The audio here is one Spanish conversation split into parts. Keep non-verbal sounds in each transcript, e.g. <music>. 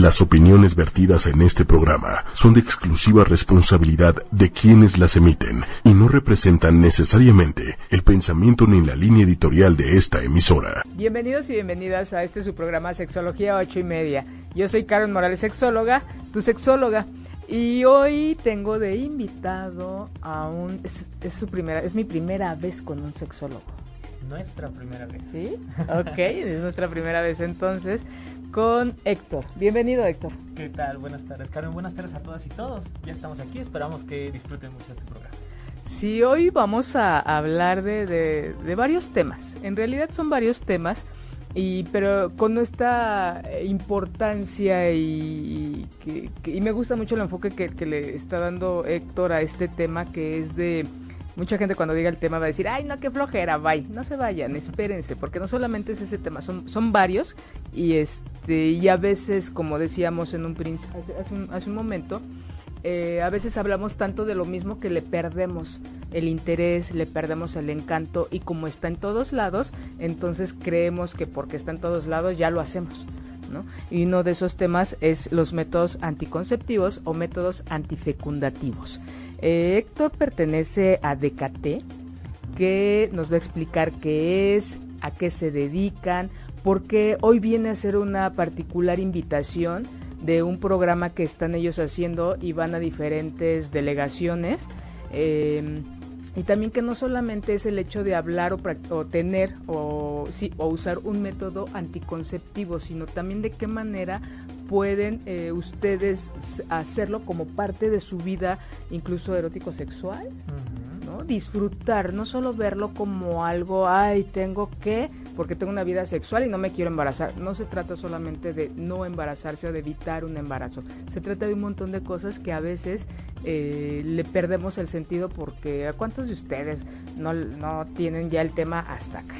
Las opiniones vertidas en este programa son de exclusiva responsabilidad de quienes las emiten y no representan necesariamente el pensamiento ni la línea editorial de esta emisora. Bienvenidos y bienvenidas a este su programa Sexología 8 y media. Yo soy Karen Morales, sexóloga, tu sexóloga. Y hoy tengo de invitado a un... Es, su primera, es mi primera vez con un sexólogo. Es nuestra primera vez. ¿Sí? <laughs> Ok, es nuestra primera vez entonces con Héctor. Bienvenido, Héctor. ¿Qué tal? Buenas tardes, Karen. Buenas tardes a todas y todos. Ya estamos aquí. Esperamos que disfruten mucho este programa. Sí, hoy vamos a hablar de, de, varios temas. En realidad son varios temas, y, pero con esta importancia y, y, me gusta mucho el enfoque que, que le está dando Héctor a este tema que es de Mucha gente cuando diga el tema va a decir, ay, no, qué flojera, bye. No se vayan, espérense, porque no solamente es ese tema, son, son varios y, este, y a veces, como decíamos en un, hace, hace un momento, eh, a veces hablamos tanto de lo mismo que le perdemos el interés, le perdemos el encanto y como está en todos lados, entonces creemos que porque está en todos lados ya lo hacemos. ¿no? Y uno de esos temas es los métodos anticonceptivos o métodos antifecundativos. Eh, Héctor pertenece a Decate, que nos va a explicar qué es, a qué se dedican, porque hoy viene a ser una particular invitación de un programa que están ellos haciendo y van a diferentes delegaciones. Em, y también que no solamente es el hecho de hablar o, tener o usar un método anticonceptivo, sino también de qué manera pueden eh, ustedes hacerlo como parte de su vida, incluso erótico sexual, ¿no? Disfrutar, no solo verlo como algo, ay, tengo que, porque tengo una vida sexual y no me quiero embarazar. No se trata solamente de no embarazarse o de evitar un embarazo. Se trata de un montón de cosas que a veces eh, le perdemos el sentido porque ¿a cuántos de ustedes no, no tienen ya el tema hasta acá?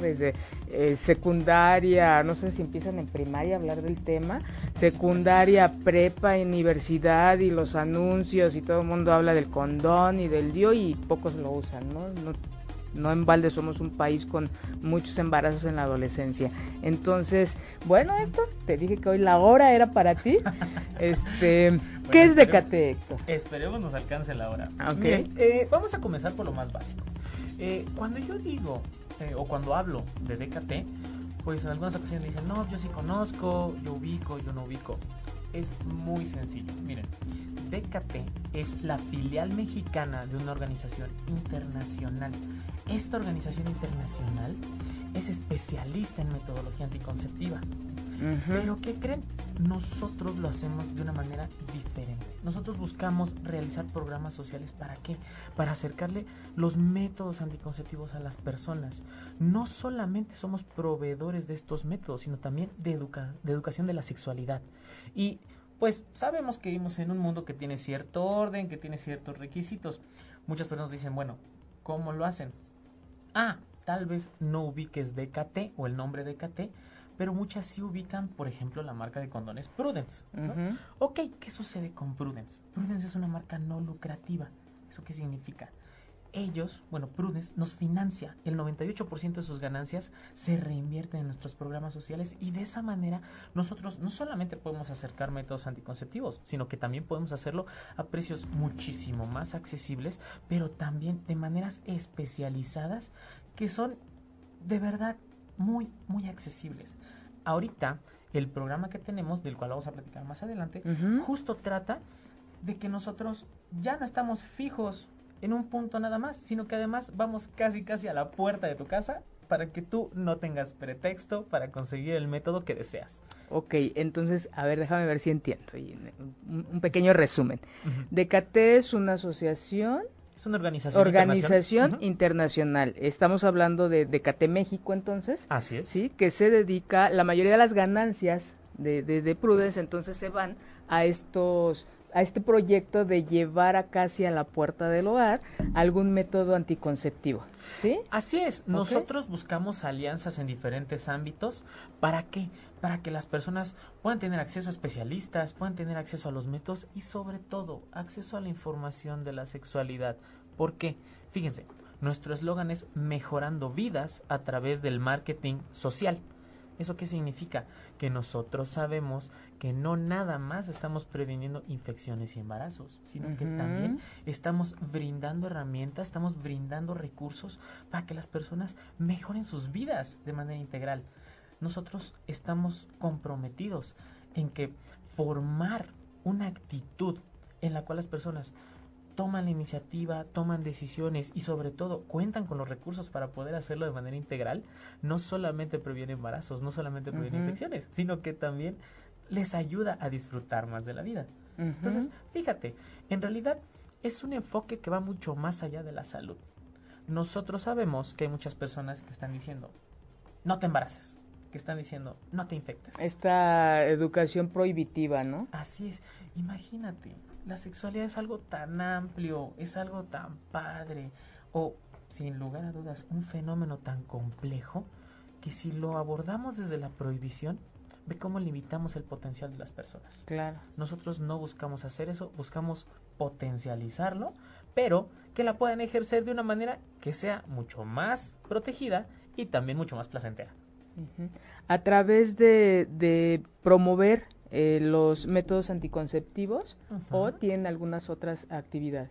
Desde eh, secundaria, no sé si empiezan en primaria a hablar del tema, secundaria, prepa, universidad y los anuncios y todo el mundo habla del condón y del dio y pocos lo usan, ¿no? no en balde somos un país con muchos embarazos en la adolescencia. Entonces, bueno, Héctor, te dije que hoy la hora era para ti. <laughs> Este, ¿qué es Decate, Héctor? Esperemos nos alcance la hora. Okay. Eh, vamos a comenzar por lo más básico. Eh, cuando yo digo eh, o cuando hablo de DKT, pues en algunas ocasiones dicen, no, yo sí conozco, yo ubico, yo no ubico. Es muy sencillo. Miren, DKT es la filial mexicana de una organización internacional. Esta organización internacional es especialista en metodología anticonceptiva. Pero ¿qué creen? Nosotros lo hacemos de una manera diferente. Nosotros buscamos realizar programas sociales para qué? Para acercarle los métodos anticonceptivos a las personas. No solamente somos proveedores de estos métodos, sino también de, de educación de la sexualidad. Y pues sabemos que vivimos en un mundo que tiene cierto orden, que tiene ciertos requisitos. Muchas personas dicen, bueno, ¿cómo lo hacen? Ah, tal vez no ubiques DKT o el nombre DKT, pero muchas sí ubican, por ejemplo, la marca de condones Prudence. Ok, ¿qué sucede con Prudence? Prudence es una marca no lucrativa. ¿Eso qué significa? Ellos, bueno, Prudence nos financia. El 98% de sus ganancias se reinvierten en nuestros programas sociales y de esa manera nosotros no solamente podemos acercar métodos anticonceptivos, sino que también podemos hacerlo a precios muchísimo más accesibles, pero también de maneras especializadas que son de verdad muy, muy accesibles. Ahorita, el programa que tenemos, del cual vamos a platicar más adelante, justo trata de que nosotros ya no estamos fijos en un punto nada más, sino que además vamos casi casi a la puerta de tu casa para que tú no tengas pretexto para conseguir el método que deseas. Ok, entonces, a ver, déjame ver si entiendo. Un, pequeño resumen. Decate es una asociación es una organización, organización internacional. Estamos hablando de Decate México, entonces. Así es. Sí, que se dedica, la mayoría de las ganancias de, de, Prudence, entonces se van a estos a este proyecto de llevar a casi a la puerta del hogar algún método anticonceptivo. ¿Sí? Así es. Nosotros buscamos alianzas en diferentes ámbitos. ¿Para qué? Para que las personas puedan tener acceso a especialistas, puedan tener acceso a los métodos y sobre todo acceso a la información de la sexualidad. ¿Por qué? Fíjense, nuestro eslogan es mejorando vidas a través del marketing social. ¿Eso qué significa? Que nosotros sabemos que no nada más estamos previniendo infecciones y embarazos, sino que también estamos brindando herramientas, estamos brindando recursos para que las personas mejoren sus vidas de manera integral. Nosotros estamos comprometidos en que formar una actitud en la cual las personas toman la iniciativa, toman decisiones y sobre todo cuentan con los recursos para poder hacerlo de manera integral, no solamente previene embarazos, no solamente previene infecciones, sino que también les ayuda a disfrutar más de la vida. Entonces, fíjate, en realidad es un enfoque que va mucho más allá de la salud. Nosotros sabemos que hay muchas personas que están diciendo, no te embaraces, que están diciendo, no te infectes. Esta educación prohibitiva, ¿no? Así es, imagínate, la sexualidad es algo tan amplio, es algo tan padre, o sin lugar a dudas, un fenómeno tan complejo que si lo abordamos desde la prohibición, ve cómo limitamos el potencial de las personas. Claro. Nosotros no buscamos hacer eso, buscamos potencializarlo, pero que la puedan ejercer de una manera que sea mucho más protegida y también mucho más placentera. A través de, promover eh, los métodos anticonceptivos o tienen algunas otras actividades.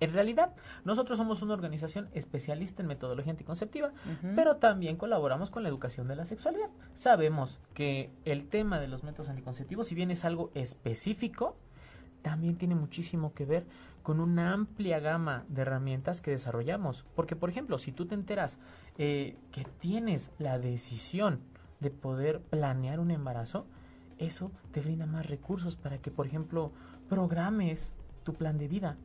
En realidad, nosotros somos una organización especialista en metodología anticonceptiva, pero también colaboramos con la educación de la sexualidad. Sabemos que el tema de los métodos anticonceptivos, si bien es algo específico, también tiene muchísimo que ver con una amplia gama de herramientas que desarrollamos. Porque, por ejemplo, si tú te enteras eh, que tienes la decisión de poder planear un embarazo, eso te brinda más recursos para que, por ejemplo, programes tu plan de vida.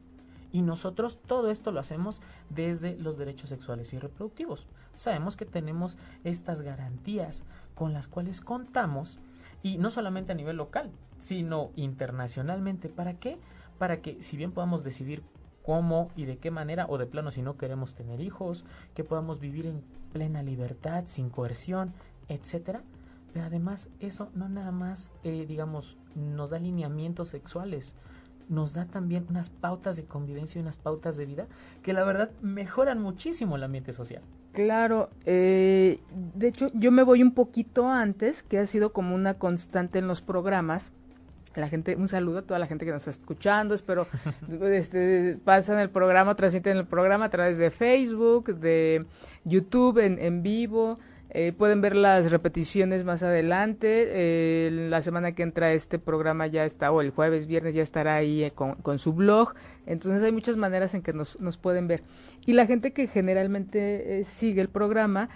Y nosotros todo esto lo hacemos desde los derechos sexuales y reproductivos. Sabemos que tenemos estas garantías con las cuales contamos y no solamente a nivel local, sino internacionalmente. ¿Para qué? Para que si bien podamos decidir cómo y de qué manera o de plano si no queremos tener hijos, que podamos vivir en plena libertad, sin coerción, etcétera. Pero además eso no nada más, eh, digamos, nos da lineamientos sexuales, nos da también unas pautas de convivencia y unas pautas de vida que la verdad mejoran muchísimo el ambiente social. Claro, eh, de hecho yo me voy un poquito antes, que ha sido como una constante en los programas. La gente, un saludo a toda la gente que nos está escuchando, espero <laughs> este, pasan el programa, transmiten el programa a través de Facebook, de YouTube en, en vivo, eh, pueden ver las repeticiones más adelante. Eh, la semana que entra este programa ya está, o el jueves, viernes ya estará ahí eh, con, su blog. Entonces hay muchas maneras en que nos, nos pueden ver. Y la gente que generalmente sigue el programa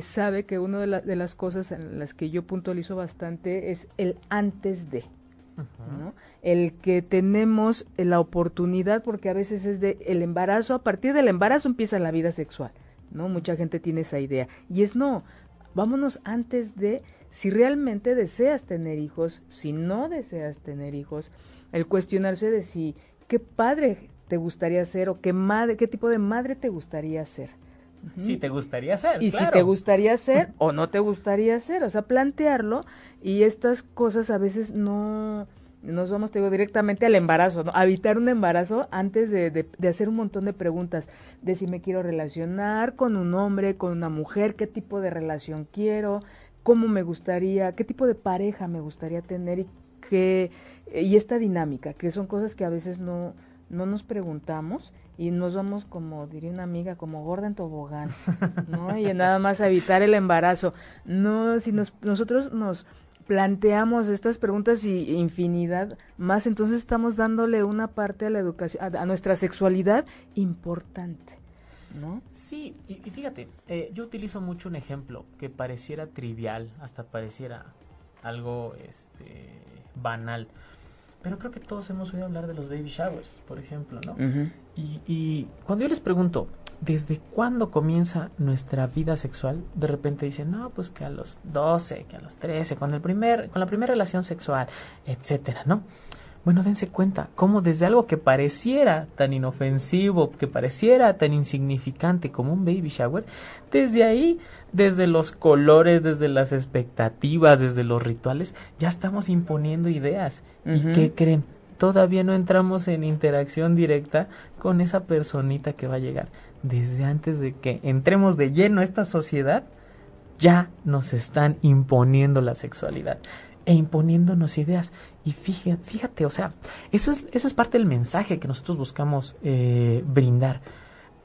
sabe que una de, de, las cosas en las que yo puntualizo bastante es el antes de. ¿no? El que tenemos la oportunidad, porque a veces es de el embarazo, a partir del embarazo empieza la vida sexual. ¿No? Mucha gente tiene esa idea. Y es no, vámonos antes de si realmente deseas tener hijos, si no deseas tener hijos, el cuestionarse de si qué padre te gustaría ser o qué madre, qué tipo de madre te gustaría ser. Si te gustaría ser. Y si te gustaría ser o no te gustaría ser. O sea, plantearlo y estas cosas a veces no, nos vamos, te digo, directamente al embarazo, ¿no? Evitar un embarazo antes de, de, hacer un montón de preguntas, de si me quiero relacionar con un hombre, con una mujer, qué tipo de relación quiero, cómo me gustaría, qué tipo de pareja me gustaría tener y qué, y esta dinámica, que son cosas que a veces no, no nos preguntamos y nos vamos como diría una amiga como gorda en tobogán no y nada más evitar el embarazo no si nos, nosotros nos planteamos estas preguntas y infinidad más, entonces estamos dándole una parte a la educación, a, nuestra sexualidad importante. ¿No? Sí, y, fíjate, eh, yo utilizo mucho un ejemplo que pareciera trivial, hasta pareciera algo este, banal, pero creo que todos hemos oído hablar de los baby showers, por ejemplo, ¿no? y, y, cuando yo les pregunto, ¿desde cuándo comienza nuestra vida sexual? De repente dicen, no, pues que a los 12, que a los 13, con, el primer, con la primera relación sexual, etcétera, ¿no? Bueno, dense cuenta cómo desde algo que pareciera tan inofensivo, que pareciera tan insignificante como un baby shower, desde ahí, desde los colores, desde las expectativas, desde los rituales, ya estamos imponiendo ideas. ¿Y qué creen? Todavía no entramos en interacción directa con esa personita que va a llegar. Desde antes de que entremos de lleno a esta sociedad, ya nos están imponiendo la sexualidad. e imponiéndonos ideas. Y fíjate, fíjate o sea, eso es, eso es parte del mensaje que nosotros buscamos eh, brindar.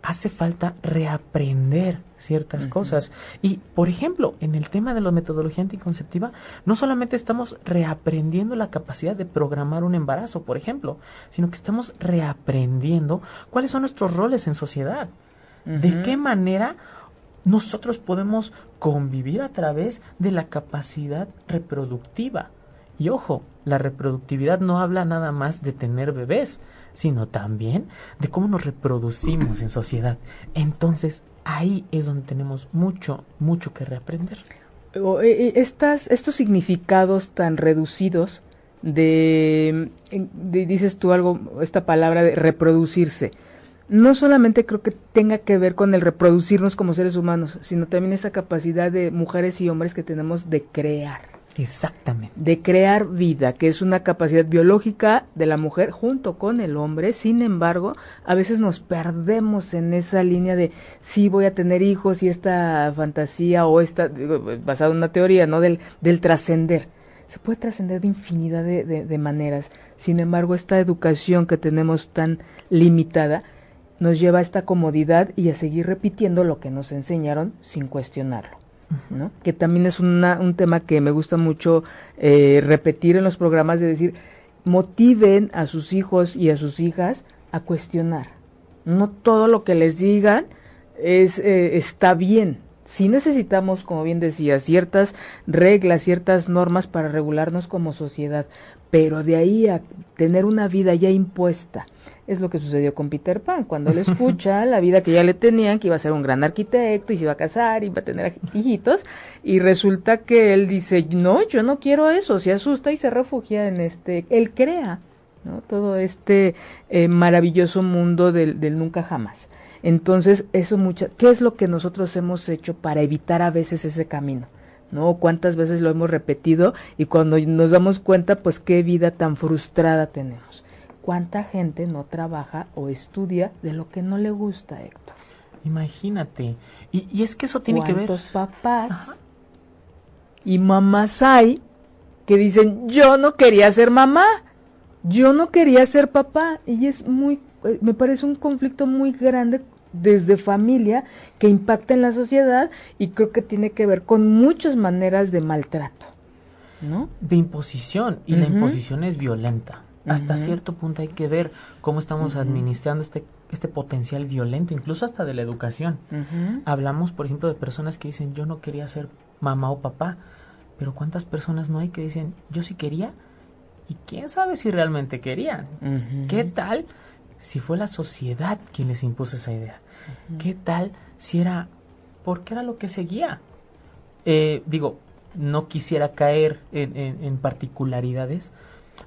Hace falta reaprender ciertas cosas. Y, por ejemplo, en el tema de la metodología anticonceptiva, no solamente estamos reaprendiendo la capacidad de programar un embarazo, por ejemplo, sino que estamos reaprendiendo cuáles son nuestros roles en sociedad. De qué manera nosotros podemos convivir a través de la capacidad reproductiva. Y ojo, la reproductividad no habla nada más de tener bebés, sino también de cómo nos reproducimos en sociedad. Entonces, ahí es donde tenemos mucho, mucho que reaprender. Eh, eh, estas, estos significados tan reducidos de, dices tú algo, esta palabra de reproducirse, no solamente creo que tenga que ver con el reproducirnos como seres humanos, sino también esa capacidad de mujeres y hombres que tenemos de crear. Exactamente. De crear vida, que es una capacidad biológica de la mujer junto con el hombre. Sin embargo, a veces nos perdemos en esa línea de sí voy a tener hijos y esta fantasía o esta, basada en una teoría, ¿no? Del, del trascender. Se puede trascender de infinidad de maneras. Sin embargo, esta educación que tenemos tan limitada, nos lleva a esta comodidad y a seguir repitiendo lo que nos enseñaron sin cuestionarlo. Que también es un tema que me gusta mucho eh, repetir en los programas de decir, motiven a sus hijos y a sus hijas a cuestionar. No todo lo que les digan es, eh, está bien. Sí necesitamos, como bien decía, ciertas reglas, ciertas normas para regularnos como sociedad, pero de ahí a tener una vida ya impuesta, es lo que sucedió con Peter Pan, cuando él escucha <laughs> la vida que ya le tenían, que iba a ser un gran arquitecto y se iba a casar y iba a tener hijitos, y resulta que él dice, no, yo no quiero eso, se asusta y se refugia en este, él crea, ¿no? Todo este eh, maravilloso mundo del, del nunca jamás. Entonces, eso mucha, ¿qué es lo que nosotros hemos hecho para evitar a veces ese camino? ¿No? ¿Cuántas veces lo hemos repetido y cuando nos damos cuenta, pues qué vida tan frustrada tenemos? ¿Cuánta gente no trabaja o estudia de lo que no le gusta, Héctor? Imagínate. Y, es que eso tiene que ver. ¿Cuántos papás y mamás hay que dicen, yo no quería ser mamá, yo no quería ser papá? Y es muy, eh, me parece un conflicto muy grande desde familia que impacta en la sociedad y creo que tiene que ver con muchas maneras de maltrato. ¿No? De imposición, y la imposición es violenta hasta cierto punto hay que ver cómo estamos administrando este, este potencial violento, incluso hasta de la educación. Hablamos, por ejemplo, de personas que dicen, yo no quería ser mamá o papá, pero ¿cuántas personas no hay que dicen, yo sí quería? Y quién sabe si realmente querían. ¿Qué tal si fue la sociedad quien les impuso esa idea? ¿Qué tal si era, porque era lo que seguía? Eh, digo, no quisiera caer en, en particularidades,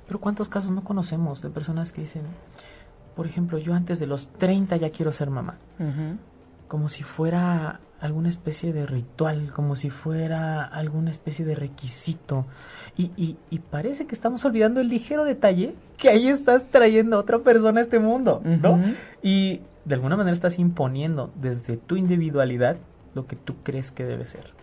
pero ¿cuántos casos no conocemos de personas que dicen, por ejemplo, yo antes de los 30 ya quiero ser mamá? Como si fuera alguna especie de ritual, como si fuera alguna especie de requisito. Y, y, y, parece que estamos olvidando el ligero detalle que ahí estás trayendo a otra persona a este mundo, ¿no? Y de alguna manera estás imponiendo desde tu individualidad lo que tú crees que debe ser.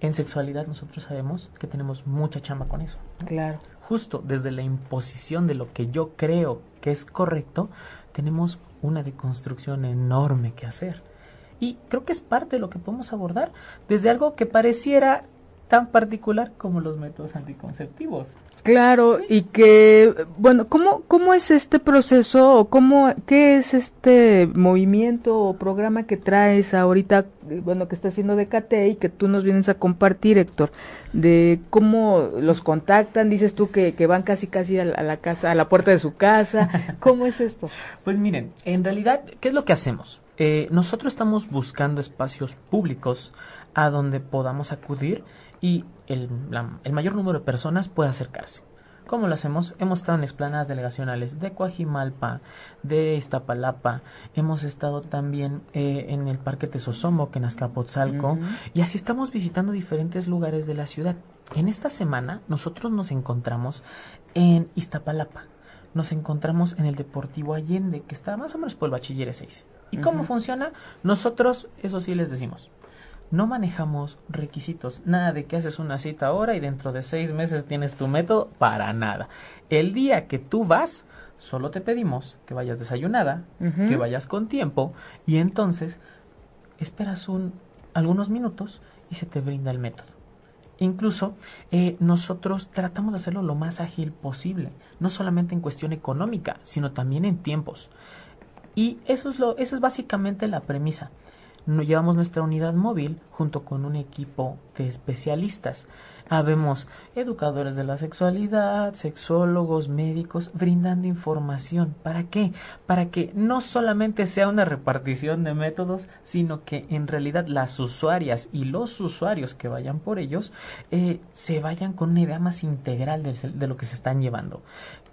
En sexualidad nosotros sabemos que tenemos mucha chamba con eso. Claro justo desde la imposición de lo que yo creo que es correcto, tenemos una deconstrucción enorme que hacer. Y creo que es parte de lo que podemos abordar desde algo que pareciera tan particular como los métodos anticonceptivos. Claro, y que, bueno, ¿cómo, ¿cómo es este proceso o cómo, qué es este movimiento o programa que traes ahorita, bueno, que está haciendo DKT y que tú nos vienes a compartir, Héctor, de cómo los contactan, dices tú que, que van casi casi a la, casa, a la puerta de su casa, <laughs> ¿cómo es esto? Pues miren, en realidad, ¿qué es lo que hacemos? Eh, nosotros estamos buscando espacios públicos a donde podamos acudir y el, el mayor número de personas puede acercarse. ¿Cómo lo hacemos? Hemos estado en explanadas delegacionales de Coajimalpa, de Iztapalapa, hemos estado también eh, en el Parque Tesosomo, que en Azcapotzalco, y así estamos visitando diferentes lugares de la ciudad. En esta semana nosotros nos encontramos en Iztapalapa, nos encontramos en el Deportivo Allende, que está más o menos por el Bachilleres 6. ¿Y cómo funciona? Nosotros, eso sí les decimos, no manejamos requisitos, nada de que haces una cita ahora y dentro de seis meses tienes tu método, para nada. El día que tú vas, solo te pedimos que vayas desayunada, que vayas con tiempo y entonces esperas un, algunos minutos y se te brinda el método. Incluso eh, nosotros tratamos de hacerlo lo más ágil posible, no solamente en cuestión económica, sino también en tiempos. Y eso es, lo, eso es básicamente la premisa llevamos nuestra unidad móvil junto con un equipo de especialistas. Habemos educadores de la sexualidad, sexólogos, médicos, brindando información. ¿Para qué? Para que no solamente sea una repartición de métodos, sino que en realidad las usuarias y los usuarios que vayan por ellos eh, se vayan con una idea más integral de, de lo que se están llevando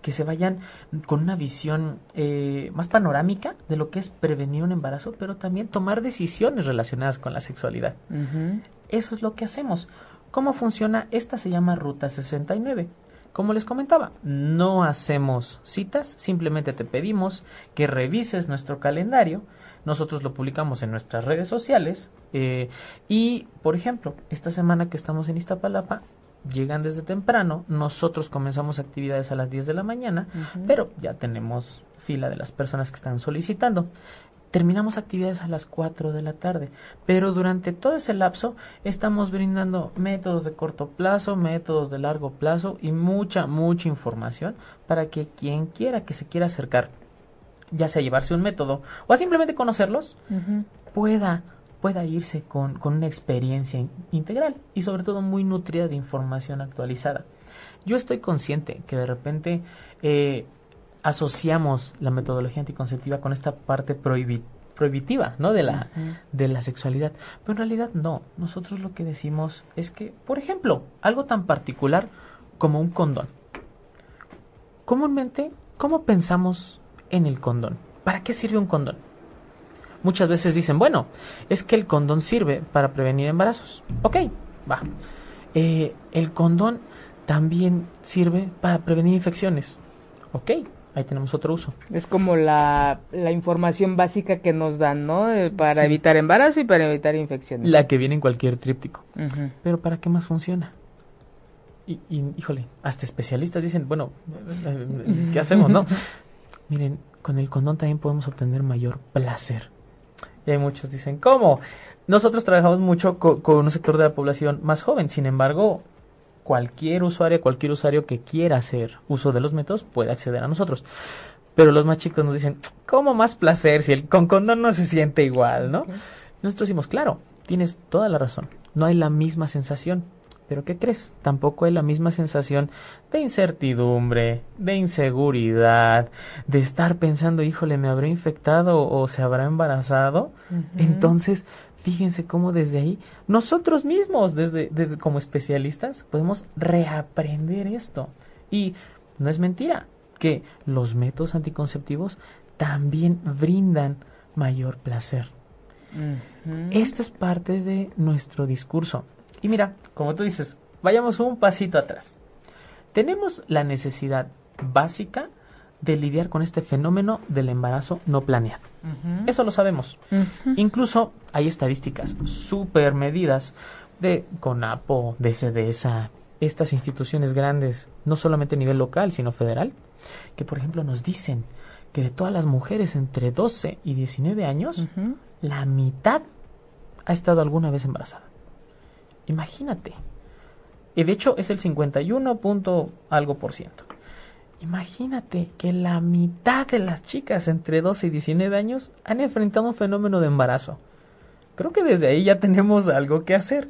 que se vayan con una visión eh, más panorámica de lo que es prevenir un embarazo, pero también tomar decisiones relacionadas con la sexualidad. Eso es lo que hacemos. ¿Cómo funciona? Esta se llama Ruta 69. Como les comentaba, no hacemos citas, simplemente te pedimos que revises nuestro calendario. Nosotros lo publicamos en nuestras redes sociales. Eh, y, por ejemplo, esta semana que estamos en Iztapalapa, llegan desde temprano, nosotros comenzamos actividades a las 10 de la mañana, pero ya tenemos fila de las personas que están solicitando. Terminamos actividades a las 4 de la tarde, pero durante todo ese lapso estamos brindando métodos de corto plazo, métodos de largo plazo y mucha, mucha información para que quien quiera que se quiera acercar, ya sea llevarse un método o a simplemente conocerlos, pueda pueda irse con, con una experiencia integral y sobre todo muy nutrida de información actualizada. Yo estoy consciente que de repente eh, asociamos la metodología anticonceptiva con esta parte prohibitiva ¿no? de, la, de la sexualidad. Pero en realidad no. Nosotros lo que decimos es que, por ejemplo, algo tan particular como un condón. Comúnmente, ¿cómo pensamos en el condón? ¿Para qué sirve un condón? muchas veces dicen, bueno, es que el condón sirve para prevenir embarazos. Ok, va. Eh, el condón también sirve para prevenir infecciones. Ok, ahí tenemos otro uso. Es como la, la información básica que nos dan, ¿no? Eh, para evitar embarazo y para evitar infecciones. La que viene en cualquier tríptico. Pero ¿para qué más funciona? Y, y, híjole, hasta especialistas dicen, bueno, eh, ¿qué hacemos, no? <laughs> Miren, con el condón también podemos obtener mayor placer. Y hay muchos dicen, ¿cómo? Nosotros trabajamos mucho con un sector de la población más joven, sin embargo, cualquier usuario, cualquier usuario que quiera hacer uso de los métodos puede acceder a nosotros. Pero los más chicos nos dicen, ¿cómo más placer si el con condón no se siente igual, no? Nosotros decimos, claro, tienes toda la razón, no hay la misma sensación. Pero ¿qué crees? Tampoco hay la misma sensación de incertidumbre, de inseguridad, de estar pensando, híjole, ¿me habré infectado o se habrá embarazado? Entonces, fíjense cómo desde ahí, nosotros mismos, desde, desde como especialistas, podemos reaprender esto. Y no es mentira que los métodos anticonceptivos también brindan mayor placer. Esto es parte de nuestro discurso. Y mira, como tú dices, vayamos un pasito atrás. Tenemos la necesidad básica de lidiar con este fenómeno del embarazo no planeado. Eso lo sabemos. Incluso hay estadísticas súper medidas de CONAPO, de CDESA, estas instituciones grandes, no solamente a nivel local, sino federal, que por ejemplo nos dicen que de todas las mujeres entre 12 y 19 años, la mitad ha estado alguna vez embarazada. Imagínate. Y de hecho es el 51 punto algo por ciento. Imagínate que la mitad de las chicas entre 12 y 19 años han enfrentado un fenómeno de embarazo. Creo que desde ahí ya tenemos algo que hacer.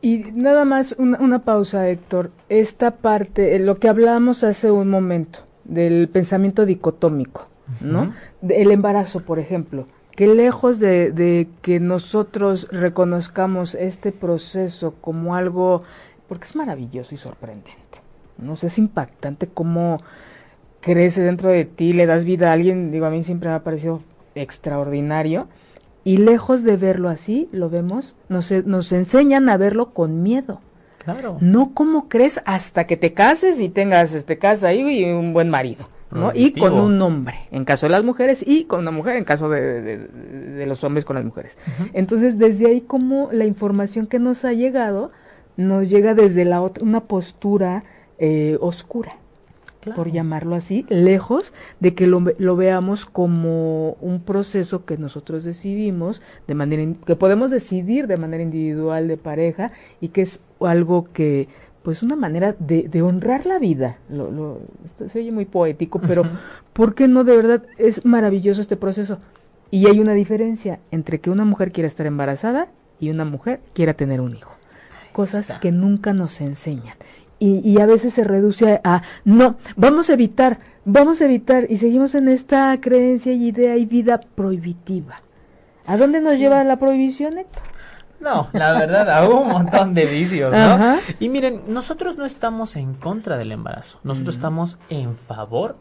Y nada más una, pausa, Héctor. Esta parte, eh, lo que hablábamos hace un momento, del pensamiento dicotómico, ¿no? El embarazo, por ejemplo que lejos de, que nosotros reconozcamos este proceso como algo, porque es maravilloso y sorprendente, ¿no? es impactante cómo crece dentro de ti, le das vida a alguien, digo, a mí siempre me ha parecido extraordinario, y lejos de verlo así, lo vemos, nos, nos enseñan a verlo con miedo. Claro. No como crees hasta que te cases y tengas este casa ahí y un buen marido. ¿no? Y con un hombre, en caso de las mujeres, y con una mujer, en caso de, los hombres con las mujeres. Entonces, desde ahí, como la información que nos ha llegado, nos llega desde la otra, una postura eh, oscura por llamarlo así, lejos de que lo, lo, veamos como un proceso que nosotros decidimos de manera que podemos decidir de manera individual de pareja y que es algo que pues una manera de, de honrar la vida. Lo, lo, esto se oye muy poético, pero ¿por qué no de verdad es maravilloso este proceso? Y hay una diferencia entre que una mujer quiera estar embarazada y una mujer quiera tener un hijo. Cosas que nunca nos enseñan y, a veces se reduce a, no, vamos a evitar, vamos a evitar y seguimos en esta creencia y idea y vida prohibitiva. ¿A dónde nos lleva la prohibición, Héctor? No, la verdad, a un montón de vicios, ¿no? Y miren, nosotros no estamos en contra del embarazo, nosotros estamos en favor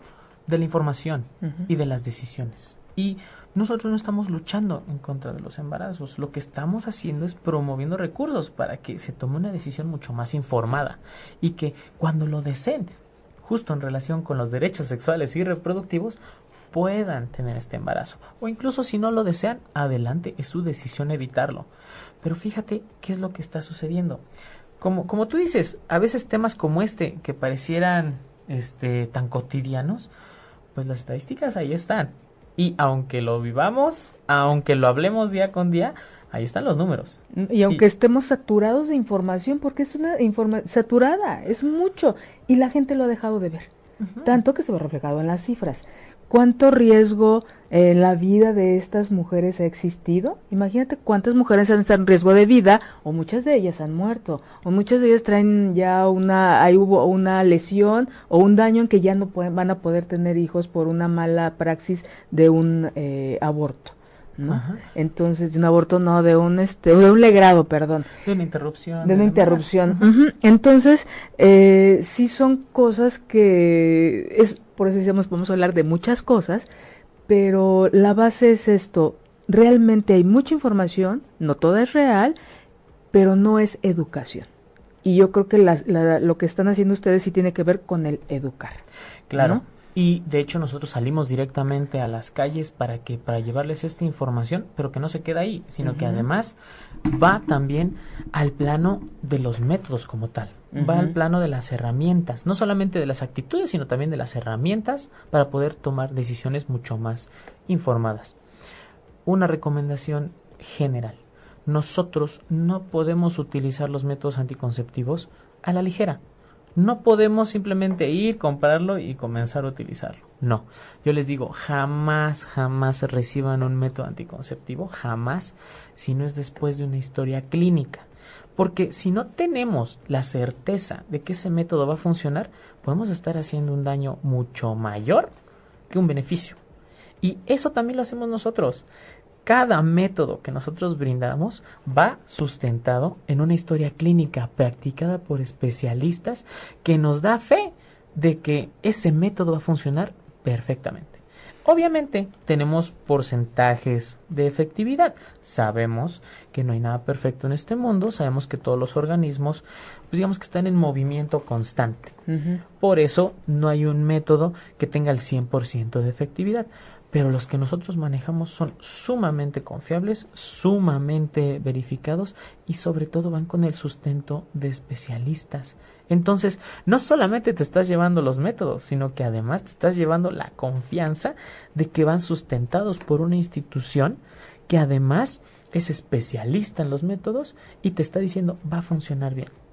de la información y de las decisiones. Y nosotros no estamos luchando en contra de los embarazos, lo que estamos haciendo es promoviendo recursos para que se tome una decisión mucho más informada y que cuando lo deseen, justo en relación con los derechos sexuales y reproductivos, puedan tener este embarazo. O incluso si no lo desean, adelante, es su decisión evitarlo. Pero fíjate qué es lo que está sucediendo. Como, como tú dices, a veces temas como este, que parecieran este, tan cotidianos, pues las estadísticas ahí están. Y aunque lo vivamos, aunque lo hablemos día con día, ahí están los números. Y aunque estemos saturados de información, porque es una información saturada, es mucho, y la gente lo ha dejado de ver. Tanto que se ve reflejado en las cifras cuánto riesgo en la vida de estas mujeres ha existido. Imagínate cuántas mujeres han estado en riesgo de vida, o muchas de ellas han muerto, o muchas de ellas traen ya una, ahí hubo una lesión o un daño en que ya no pueden, van a poder tener hijos por una mala praxis de un eh, aborto. ¿No? Entonces, de un aborto no, de un este, de un legrado, perdón. De una interrupción. De una interrupción. Entonces, eh, sí son cosas que es por eso decíamos, a hablar de muchas cosas, pero la base es esto, realmente hay mucha información, no toda es real, pero no es educación. Y yo creo que lo que están haciendo ustedes sí tiene que ver con el educar. Claro. Y de hecho nosotros salimos directamente a las calles para que para llevarles esta información, pero que no se queda ahí, sino que además va también al plano de los métodos como tal va al plano de las herramientas, no solamente de las actitudes, sino también de las herramientas para poder tomar decisiones mucho más informadas. Una recomendación general. Nosotros no podemos utilizar los métodos anticonceptivos a la ligera. No podemos simplemente ir, comprarlo y comenzar a utilizarlo. No. Yo les digo, jamás, jamás reciban un método anticonceptivo, jamás, si no es después de una historia clínica. Porque si no tenemos la certeza de que ese método va a funcionar, podemos estar haciendo un daño mucho mayor que un beneficio. Y eso también lo hacemos nosotros. Cada método que nosotros brindamos va sustentado en una historia clínica practicada por especialistas que nos da fe de que ese método va a funcionar perfectamente. Obviamente tenemos porcentajes de efectividad. Sabemos que no hay nada perfecto en este mundo, sabemos que todos los organismos, pues digamos que están en movimiento constante. Por eso no hay un método que tenga el 100% de efectividad pero los que nosotros manejamos son sumamente confiables, sumamente verificados y sobre todo van con el sustento de especialistas. Entonces, no solamente te estás llevando los métodos, sino que además te estás llevando la confianza de que van sustentados por una institución que además es especialista en los métodos y te está diciendo va a funcionar bien.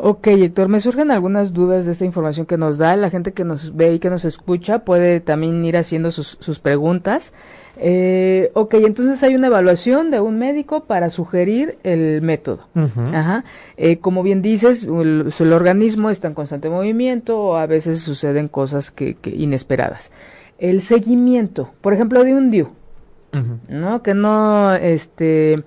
Ok, Héctor, me surgen algunas dudas de esta información que nos da. La gente que nos ve y que nos escucha puede también ir haciendo sus, sus preguntas. Eh, ok, entonces hay una evaluación de un médico para sugerir el método. Ajá. Eh, como bien dices, el, organismo está en constante movimiento o a veces suceden cosas que, inesperadas. El seguimiento, por ejemplo, de un DIU, ¿no? Que no, este,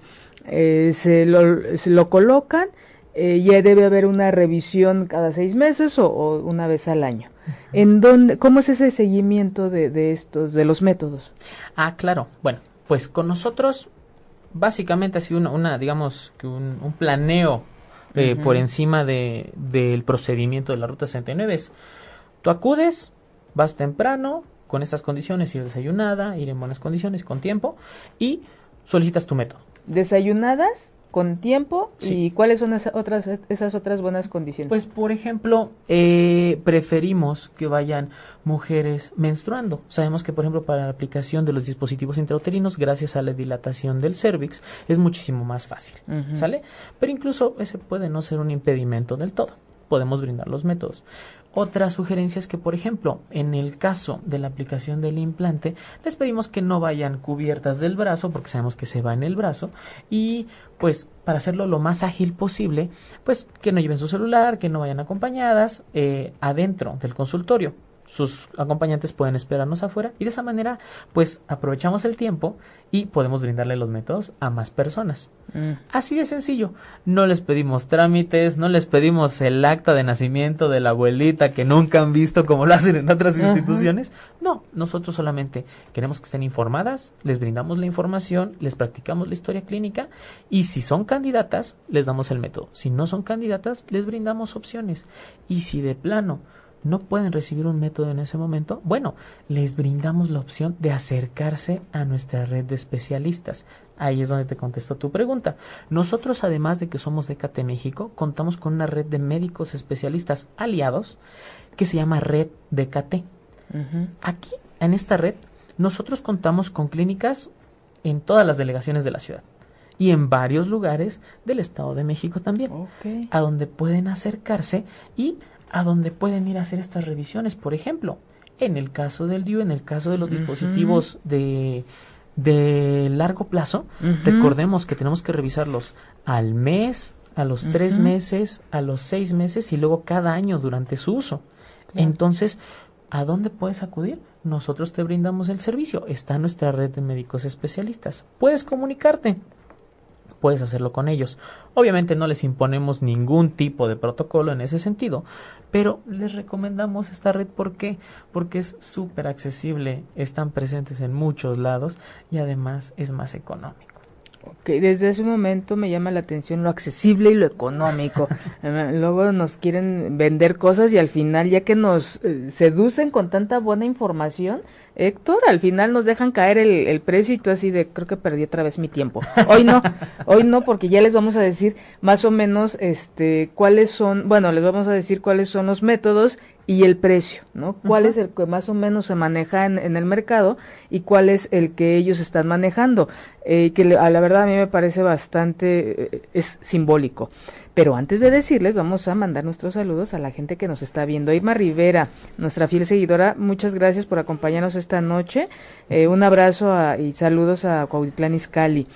eh, se, lo, se lo colocan eh, ya debe haber una revisión cada seis meses o, una vez al año. ¿En dónde, ¿Cómo es ese seguimiento de, estos, de los métodos? Ah, claro. Bueno, pues con nosotros básicamente ha sido una, digamos, que un, planeo eh, por encima de, del procedimiento de la Ruta 69. tú acudes, vas temprano, con estas condiciones, ir desayunada, ir en buenas condiciones, con tiempo, y solicitas tu método. ¿Desayunadas? Con tiempo y cuáles son esas otras esas otras buenas condiciones. Pues por ejemplo eh, preferimos que vayan mujeres menstruando. Sabemos que por ejemplo para la aplicación de los dispositivos intrauterinos gracias a la dilatación del cervix es muchísimo más fácil sale pero incluso ese puede no ser un impedimento del todo podemos brindar los métodos. Otra sugerencia es que, por ejemplo, en el caso de la aplicación del implante, les pedimos que no vayan cubiertas del brazo, porque sabemos que se va en el brazo, y pues para hacerlo lo más ágil posible, pues que no lleven su celular, que no vayan acompañadas eh, adentro del consultorio sus acompañantes pueden esperarnos afuera y de esa manera pues aprovechamos el tiempo y podemos brindarle los métodos a más personas. Mm. Así de sencillo. No les pedimos trámites, no les pedimos el acta de nacimiento de la abuelita que nunca han visto como lo hacen en otras instituciones. No, nosotros solamente queremos que estén informadas, les brindamos la información, les practicamos la historia clínica y si son candidatas, les damos el método. Si no son candidatas, les brindamos opciones. Y si de plano no pueden recibir un método en ese momento, bueno, les brindamos la opción de acercarse a nuestra red de especialistas. Ahí es donde te contesto tu pregunta. Nosotros, además de que somos de CATE México, contamos con una red de médicos especialistas aliados que se llama Red de CATE. Aquí, en esta red, nosotros contamos con clínicas en todas las delegaciones de la ciudad y en varios lugares del Estado de México también, a donde pueden acercarse y a donde pueden ir a hacer estas revisiones. Por ejemplo, en el caso del DIU, en el caso de los dispositivos de, de largo plazo, recordemos que tenemos que revisarlos al mes, a los tres meses, a los seis meses y luego cada año durante su uso. Entonces, ¿a dónde puedes acudir? Nosotros te brindamos el servicio. Está nuestra red de médicos especialistas. Puedes comunicarte puedes hacerlo con ellos. Obviamente no les imponemos ningún tipo de protocolo en ese sentido, pero les recomendamos esta red ¿por qué? Porque es súper accesible, están presentes en muchos lados y además es más económico. Ok, desde ese momento me llama la atención lo accesible y lo económico. <laughs> Eh, luego nos quieren vender cosas y al final, ya que nos eh, seducen con tanta buena información, Héctor, al final nos dejan caer el, el, precio y tú así de, creo que perdí otra vez mi tiempo. Hoy no, hoy no, porque ya les vamos a decir más o menos, este, cuáles son, bueno, les vamos a decir cuáles son los métodos y el precio, ¿no? ¿Cuál es el que más o menos se maneja en, en, el mercado y cuál es el que ellos están manejando? Eh, que a la verdad a mí me parece bastante, eh, es simbólico. Pero antes de decirles, vamos a mandar nuestros saludos a la gente que nos está viendo. Irma Rivera, nuestra fiel seguidora, muchas gracias por acompañarnos esta noche. Eh, un abrazo y saludos a Cuautitlán Izcalli.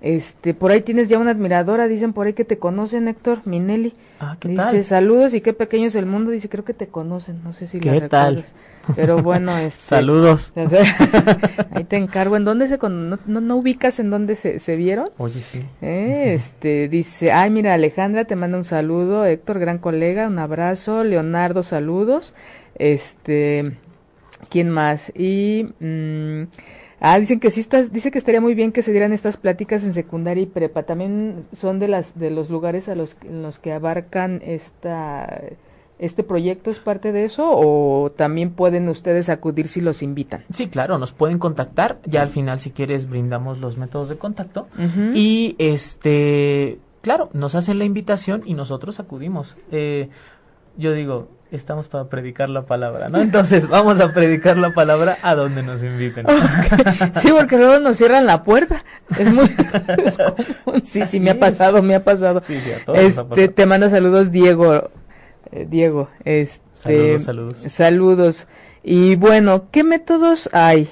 Este, por ahí tienes ya una admiradora, dicen por ahí que te conocen, Héctor Minelli. Ah, ¿qué dice, saludos y qué pequeño es el mundo. Dice, creo que te conocen, no sé si ¿Qué la tal? Pero bueno, este, saludos. <laughs> ahí te encargo. ¿En dónde se no, no, ubicas en dónde se, se vieron? Oye, sí. Eh, este, dice, ay, mira, Alejandra te manda un saludo, Héctor, gran colega, un abrazo, Leonardo, saludos. Este, ¿quién más? Y mm, Ah, dicen que sí está, dice que estaría muy bien que se dieran estas pláticas en secundaria y prepa. También son de las de los lugares a los en los que abarcan esta este proyecto es parte de eso o también pueden ustedes acudir si los invitan. Sí, claro, nos pueden contactar. Ya al final si quieres brindamos los métodos de contacto y este claro, nos hacen la invitación y nosotros acudimos. Eh, yo digo, estamos para predicar la palabra, ¿no? Entonces <laughs> vamos a predicar la palabra a donde nos inviten. Sí, porque luego nos cierran la puerta. Es muy... <laughs> <laughs> sí, sí, me ha pasado, me ha pasado. Sí, sí, a todos este, Te manda saludos Diego. Eh, Diego, este... Saludos, saludos. Saludos. Y bueno, ¿qué métodos hay?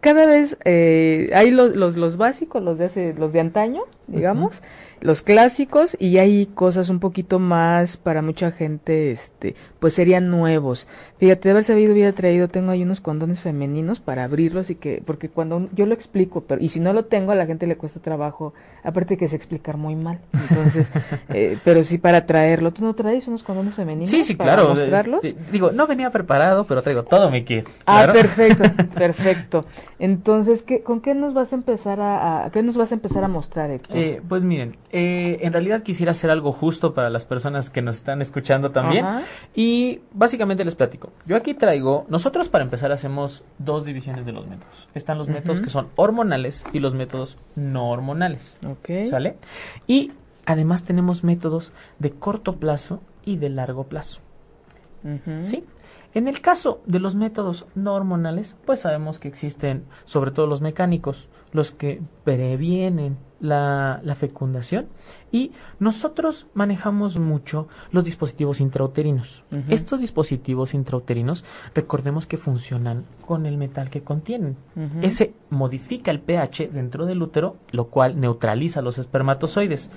Cada vez eh, hay los, los, los básicos, los de hace, los de antaño, digamos los clásicos y hay cosas un poquito más para mucha gente, este, pues serían nuevos. Fíjate, de haber sabido hubiera traído, tengo ahí unos condones femeninos para abrirlos y que, porque cuando yo lo explico, pero, y si no lo tengo a la gente le cuesta trabajo, aparte que es explicar muy mal. Entonces, <laughs> eh, pero sí para traerlo. ¿Tú no traes unos condones femeninos? Sí, sí, para claro. mostrarlos? digo, no venía preparado, pero traigo todo mi kit. Ah, perfecto, <laughs> perfecto. Entonces, ¿qué, ¿con qué nos vas a empezar a, a, qué nos vas a empezar a mostrar, Héctor? Eh, pues miren, eh, en realidad quisiera hacer algo justo para las personas que nos están escuchando también. Y básicamente les platico. Yo aquí traigo, nosotros para empezar hacemos dos divisiones de los métodos. Están los métodos que son hormonales y los métodos no hormonales. Ok. ¿Sale? Y además tenemos métodos de corto plazo y de largo plazo. ¿Sí? En el caso de los métodos no hormonales, pues sabemos que existen sobre todo los mecánicos, los que previenen la, fecundación y nosotros manejamos mucho los dispositivos intrauterinos. Estos dispositivos intrauterinos, recordemos que funcionan con el metal que contienen. Ese modifica el pH dentro del útero, lo cual neutraliza los espermatozoides.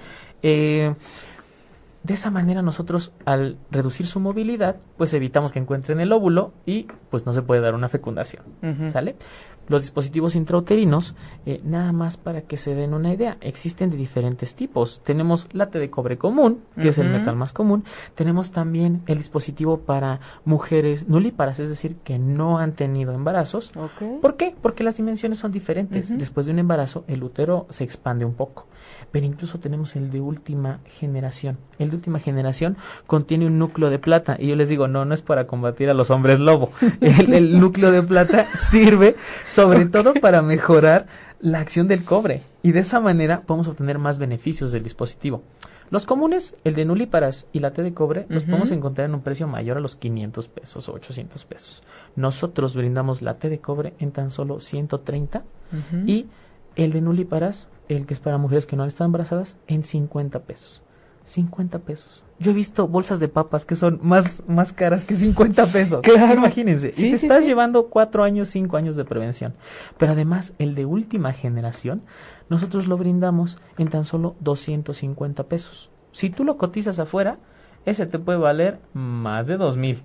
Eh, de esa manera nosotros al reducir su movilidad, pues evitamos que encuentren el óvulo y pues no se puede dar una fecundación. ¿Sale? Los dispositivos intrauterinos, eh, nada más para que se den una idea, existen de diferentes tipos. Tenemos la T de cobre común, que es el metal más común. Tenemos también el dispositivo para mujeres nulíparas, es decir, que no han tenido embarazos. ¿Por qué? Porque las dimensiones son diferentes. Después de un embarazo, el útero se expande un poco pero incluso tenemos el de última generación. El de última generación contiene un núcleo de plata y yo les digo, no, no es para combatir a los hombres lobo. <laughs> El, núcleo de plata sirve sobre todo para mejorar la acción del cobre y de esa manera podemos obtener más beneficios del dispositivo. Los comunes, el de nulíparas y la T de cobre, los podemos encontrar en un precio mayor a los 500 pesos o 800 pesos. Nosotros brindamos la T de cobre en tan solo 130 y el de nulíparas el que es para mujeres que no están embarazadas, en 50 pesos. 50 pesos. Yo he visto bolsas de papas que son más, más caras que 50 pesos. Claro. Imagínense. y te estás llevando cuatro años, cinco años de prevención. Pero además, el de última generación, nosotros lo brindamos en tan solo 250 pesos. Si tú lo cotizas afuera, ese te puede valer más de 2 mil.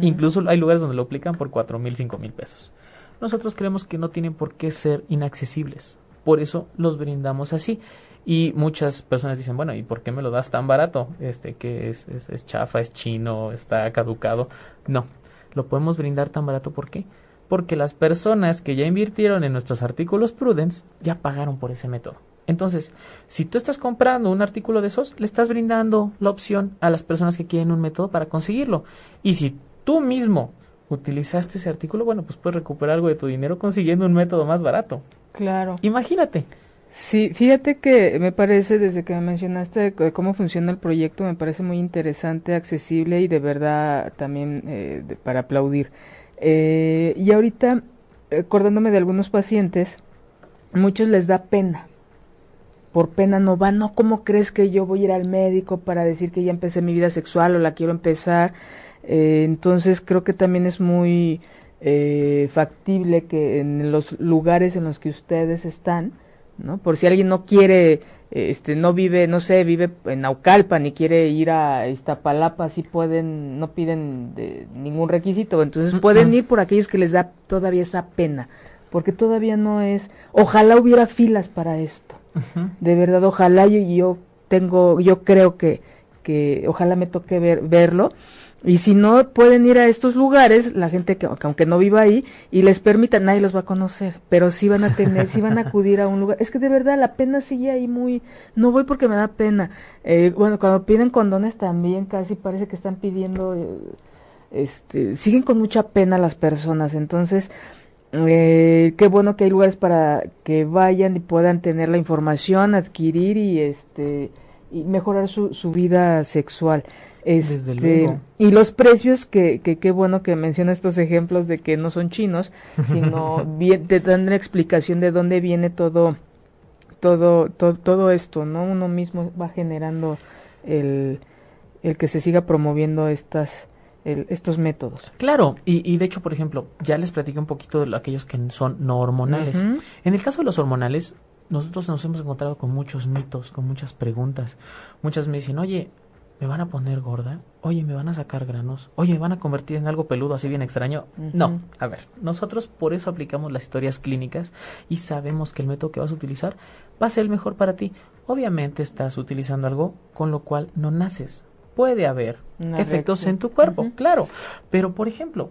Incluso hay lugares donde lo aplican por 4 mil, 5 mil pesos. Nosotros creemos que no tienen por qué ser inaccesibles. Por eso los brindamos así. Y muchas personas dicen, bueno, ¿y por qué me lo das tan barato? Este, que es, es, chafa, es chino, está caducado. No, lo podemos brindar tan barato, ¿por qué? Porque las personas que ya invirtieron en nuestros artículos Prudence ya pagaron por ese método. Entonces, si tú estás comprando un artículo de esos, le estás brindando la opción a las personas que quieren un método para conseguirlo. Y si tú mismo utilizaste ese artículo, bueno, pues puedes recuperar algo de tu dinero consiguiendo un método más barato. Claro. Imagínate. Sí, fíjate que me parece, desde que me mencionaste de cómo funciona el proyecto, me parece muy interesante, accesible y de verdad también eh, para aplaudir. Eh, y ahorita, acordándome de algunos pacientes, muchos les da pena. Por pena no van, no, ¿cómo crees que yo voy a ir al médico para decir que ya empecé mi vida sexual o la quiero empezar? Eh, entonces creo que también es muy eh, factible que en los lugares en los que ustedes están, ¿no? Por si alguien no quiere, este, no vive, no sé, vive en Naucalpan y quiere ir a Iztapalapa, sí pueden, no piden de ningún requisito, entonces pueden ir por aquellos que les da todavía esa pena, porque todavía no es, ojalá hubiera filas para esto, de verdad, ojalá yo, yo tengo, yo creo que, que ojalá me toque ver, verlo, y si no pueden ir a estos lugares, la gente que, aunque no viva ahí y les permita, nadie los va a conocer, pero sí van a tener, sí van a acudir a un lugar. Es que de verdad la pena sigue ahí muy, no voy porque me da pena. Eh, bueno, cuando piden condones también casi parece que están pidiendo, eh, este, siguen con mucha pena las personas. Entonces, eh, qué bueno que hay lugares para que vayan y puedan tener la información, adquirir y este, y mejorar su, su vida sexual. Este, y los precios, que qué bueno que menciona estos ejemplos de que no son chinos, sino <laughs> bien, te dan una explicación de dónde viene todo, todo, todo, todo esto, ¿no? Uno mismo va generando el, el que se siga promoviendo estas, estos métodos. Claro, y, y, de hecho, por ejemplo, ya les platiqué un poquito de aquellos que son no hormonales. En el caso de los hormonales, nosotros nos hemos encontrado con muchos mitos, con muchas preguntas. Muchas me dicen, oye, ¿me van a poner gorda? Oye, ¿me van a sacar granos? Oye, ¿me van a convertir en algo peludo así bien extraño? No, a ver, nosotros por eso aplicamos las historias clínicas y sabemos que el método que vas a utilizar va a ser el mejor para ti. Obviamente estás utilizando algo con lo cual no naces. Puede haber efectos en tu cuerpo, claro. Pero, por ejemplo,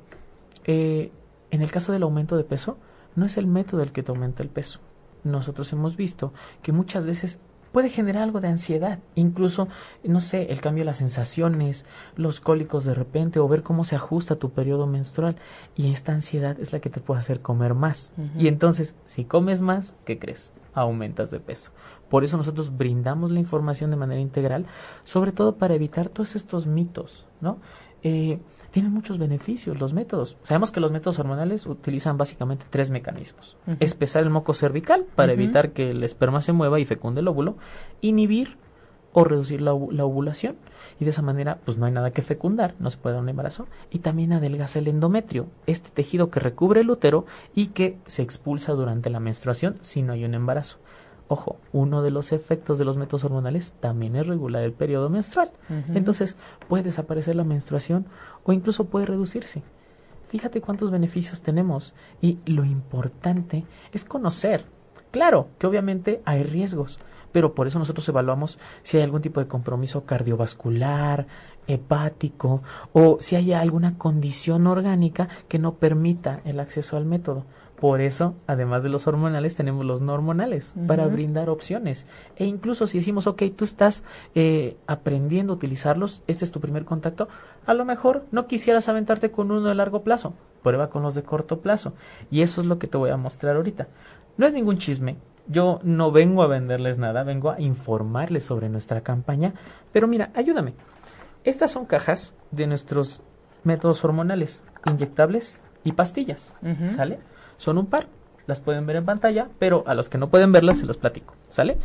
eh, en el caso del aumento de peso, no es el método el que te aumenta el peso. Nosotros hemos visto que muchas veces puede generar algo de ansiedad, incluso, no sé, el cambio de las sensaciones, los cólicos de repente, o ver cómo se ajusta tu periodo menstrual. Y esta ansiedad es la que te puede hacer comer más. Y entonces, si comes más, ¿qué crees? Aumentas de peso. Por eso nosotros brindamos la información de manera integral, sobre todo para evitar todos estos mitos, ¿no? Eh, tienen muchos beneficios los métodos. Sabemos que los métodos hormonales utilizan básicamente tres mecanismos. Espesar el moco cervical para evitar que el esperma se mueva y fecunde el óvulo, inhibir o reducir la, ovulación y de esa manera pues no hay nada que fecundar, no se puede dar un embarazo y también adelgaza el endometrio, este tejido que recubre el útero y que se expulsa durante la menstruación si no hay un embarazo. Ojo, uno de los efectos de los métodos hormonales también es regular el periodo menstrual. Entonces, puede desaparecer la menstruación o incluso puede reducirse. Fíjate cuántos beneficios tenemos y lo importante es conocer. Claro que obviamente hay riesgos, pero por eso nosotros evaluamos si hay algún tipo de compromiso cardiovascular, hepático o si hay alguna condición orgánica que no permita el acceso al método. Por eso, además de los hormonales, tenemos los no hormonales para brindar opciones. E incluso si decimos, ok, tú estás eh, aprendiendo a utilizarlos, este es tu primer contacto, a lo mejor no quisieras aventarte con uno de largo plazo, prueba con los de corto plazo. Y eso es lo que te voy a mostrar ahorita. No es ningún chisme, yo no vengo a venderles nada, vengo a informarles sobre nuestra campaña, pero mira, ayúdame. Estas son cajas de nuestros métodos hormonales, inyectables y pastillas, ¿sale? Son un par, las pueden ver en pantalla, pero a los que no pueden verlas se los platico, ¿sale?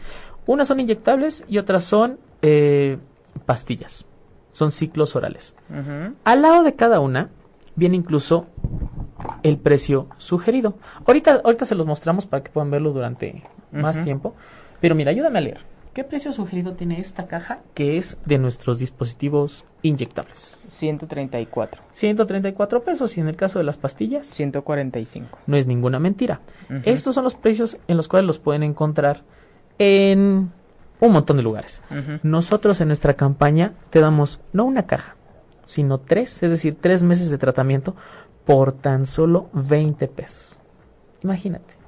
Unas son inyectables y otras son eh, pastillas, son ciclos orales. Al lado de cada una viene incluso el precio sugerido. Ahorita, ahorita se los mostramos para que puedan verlo durante más tiempo, pero mira, ayúdame a leer. ¿Qué precio sugerido tiene esta caja que es de nuestros dispositivos inyectables? 134. 134 pesos y en el caso de las pastillas 145. No es ninguna mentira. Estos son los precios en los cuales los pueden encontrar en un montón de lugares. Nosotros en nuestra campaña te damos no una caja, sino tres, es decir, tres meses de tratamiento por tan solo 20 pesos. Imagínate.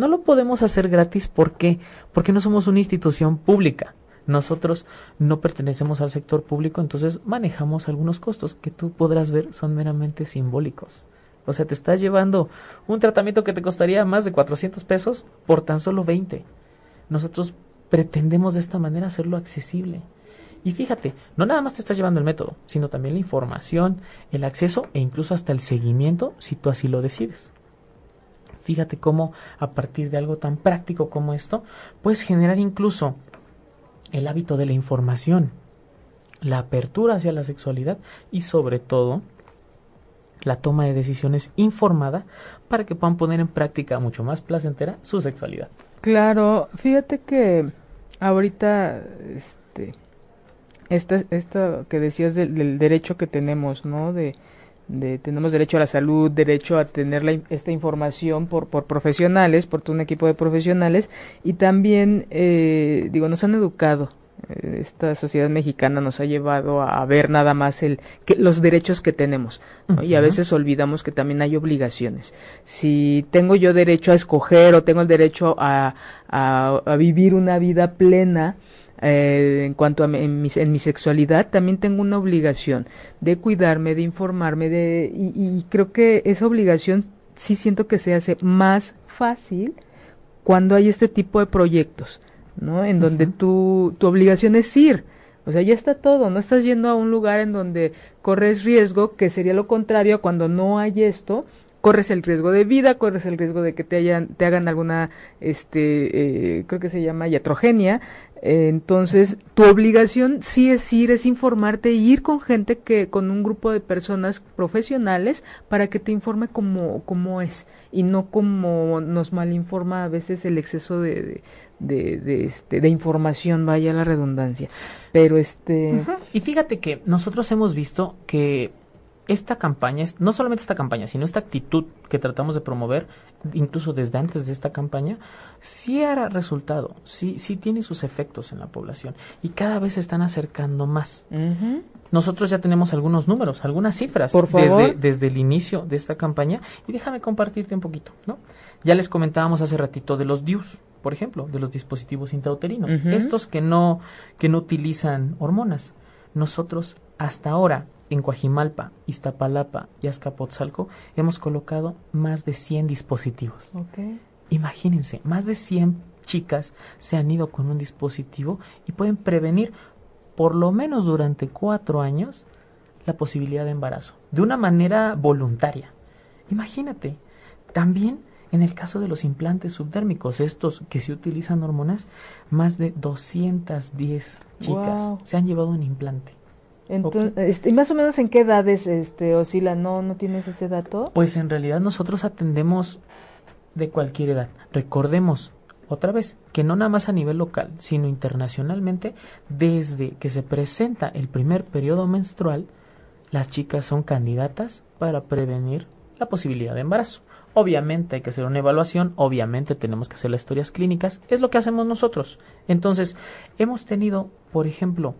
No lo podemos hacer gratis ¿por qué? porque no somos una institución pública. Nosotros no pertenecemos al sector público, entonces manejamos algunos costos que tú podrás ver son meramente simbólicos. O sea, te estás llevando un tratamiento que te costaría más de 400 pesos por tan solo 20. Nosotros pretendemos de esta manera hacerlo accesible. Y fíjate, no nada más te estás llevando el método, sino también la información, el acceso e incluso hasta el seguimiento si tú así lo decides. Fíjate cómo a partir de algo tan práctico como esto, puedes generar incluso el hábito de la información, la apertura hacia la sexualidad y sobre todo la toma de decisiones informada para que puedan poner en práctica mucho más placentera su sexualidad. Claro, fíjate que ahorita este esto que decías del, derecho que tenemos, ¿no? De, tenemos derecho a la salud, derecho a tener esta información por, por profesionales, por todo un equipo de profesionales y también, eh, digo, nos han educado. Eh, esta sociedad mexicana nos ha llevado a, ver nada más el que, los derechos que tenemos y a veces olvidamos que también hay obligaciones. Si tengo yo derecho a escoger o tengo el derecho a, a vivir una vida plena, eh, en cuanto a en mi, en mi, sexualidad, también tengo una obligación de cuidarme, de informarme, de, y, creo que esa obligación sí siento que se hace más fácil cuando hay este tipo de proyectos, ¿no? En donde tu, tu obligación es ir. O sea, ya está todo, no estás yendo a un lugar en donde corres riesgo, que sería lo contrario cuando no hay esto, corres el riesgo de vida, corres el riesgo de que te, hayan, te hagan alguna, este, eh, creo que se llama iatrogenia, entonces, tu obligación sí es ir, es informarte, ir con gente que, con un grupo de personas profesionales para que te informe cómo, cómo es y no como nos malinforma a veces el exceso de, de, de, este, de información, vaya la redundancia. Pero este. Y fíjate que nosotros hemos visto que esta campaña, no solamente esta campaña, sino esta actitud que tratamos de promover, incluso desde antes de esta campaña, sí hará resultado, sí, sí tiene sus efectos en la población y cada vez se están acercando más. Nosotros ya tenemos algunos números, algunas cifras Desde, desde el inicio de esta campaña y déjame compartirte un poquito, ¿no? Ya les comentábamos hace ratito de los DIUs, por ejemplo, de los dispositivos intrauterinos, estos que no, que no utilizan hormonas. Nosotros hasta ahora en Coajimalpa, Iztapalapa y Azcapotzalco hemos colocado más de 100 dispositivos. Imagínense, más de 100 chicas se han ido con un dispositivo y pueden prevenir por lo menos durante cuatro años la posibilidad de embarazo, de una manera voluntaria. Imagínate, también en el caso de los implantes subdérmicos, estos que se utilizan hormonas, más de 210 chicas se han llevado un implante. Entonces, este, ¿Y más o menos en qué edades este, oscila? ¿No, ¿No tienes ese dato? Pues en realidad nosotros atendemos de cualquier edad. Recordemos, otra vez, que no nada más a nivel local, sino internacionalmente, desde que se presenta el primer periodo menstrual, las chicas son candidatas para prevenir la posibilidad de embarazo. Obviamente hay que hacer una evaluación, obviamente tenemos que hacer las historias clínicas, es lo que hacemos nosotros. Entonces, hemos tenido, por ejemplo,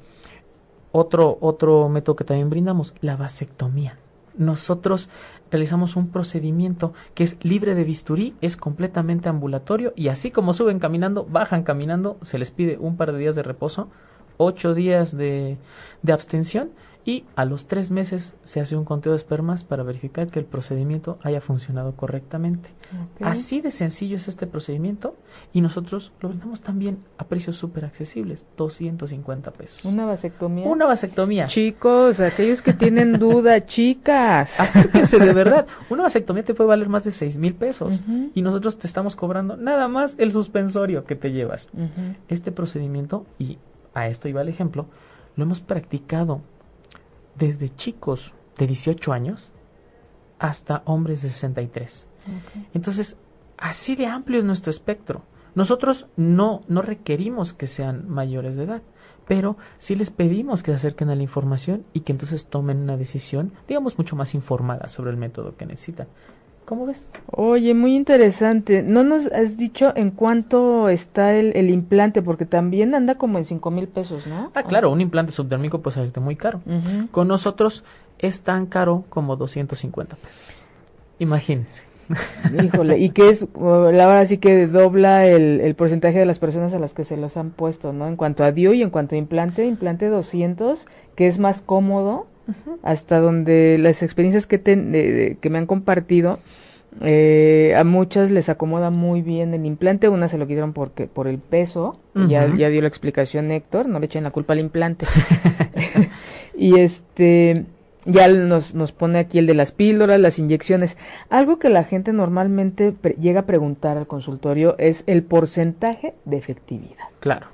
otro, otro método que también brindamos, la vasectomía. Nosotros realizamos un procedimiento que es libre de bisturí, es completamente ambulatorio y así como suben caminando, bajan caminando, se les pide un par de días de reposo, ocho días de, de abstención y a los tres meses se hace un conteo de espermas para verificar que el procedimiento haya funcionado correctamente. Así de sencillo es este procedimiento y nosotros lo vendemos también a precios súper accesibles, 250 pesos. ¿Una vasectomía? Una vasectomía. Chicos, aquellos que tienen duda, <laughs> chicas. Acérquense de verdad. <laughs> Una vasectomía te puede valer más de 6 mil pesos y nosotros te estamos cobrando nada más el suspensorio que te llevas. Este procedimiento, y a esto iba el ejemplo, lo hemos practicado desde chicos de 18 años hasta hombres de 63. Entonces, así de amplio es nuestro espectro. Nosotros no, no requerimos que sean mayores de edad, pero sí les pedimos que se acerquen a la información y que entonces tomen una decisión, digamos, mucho más informada sobre el método que necesitan. ¿Cómo ves? Oye, muy interesante. No nos has dicho en cuánto está el, implante, porque también anda como en cinco mil pesos, ¿no? Ah, claro, un implante subdérmico puede salirte muy caro. Con nosotros es tan caro como 250 pesos. Imagínense. <laughs> Híjole, y que es, la verdad sí que dobla el, porcentaje de las personas a las que se los han puesto, ¿no? En cuanto a DIU y en cuanto a implante, implante 200, que es más cómodo, hasta donde las experiencias que, que me han compartido, eh, a muchas les acomoda muy bien el implante, una se lo quitaron porque por el peso, ya, ya dio la explicación Héctor, no le echen la culpa al implante. <laughs> <laughs> y este ya nos, nos pone aquí el de las píldoras, las inyecciones. Algo que la gente normalmente llega a preguntar al consultorio es el porcentaje de efectividad. Claro.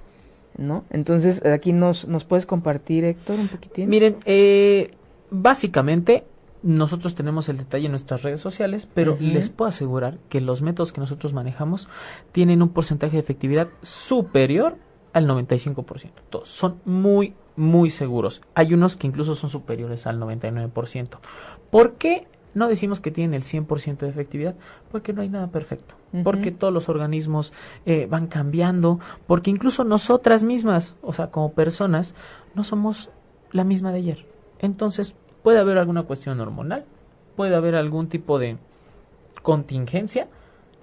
¿No? Entonces, aquí nos, nos puedes compartir, Héctor, un poquitín. Miren, eh, básicamente nosotros tenemos el detalle en nuestras redes sociales, pero les puedo asegurar que los métodos que nosotros manejamos tienen un porcentaje de efectividad superior al 95%. Todos son muy, muy seguros. Hay unos que incluso son superiores al 99%. ¿Por qué no decimos que tienen el 100% de efectividad? Porque no hay nada perfecto. Porque todos los organismos eh, van cambiando. Porque incluso nosotras mismas, o sea, como personas, no somos la misma de ayer. Entonces, puede haber alguna cuestión hormonal, puede haber algún tipo de contingencia,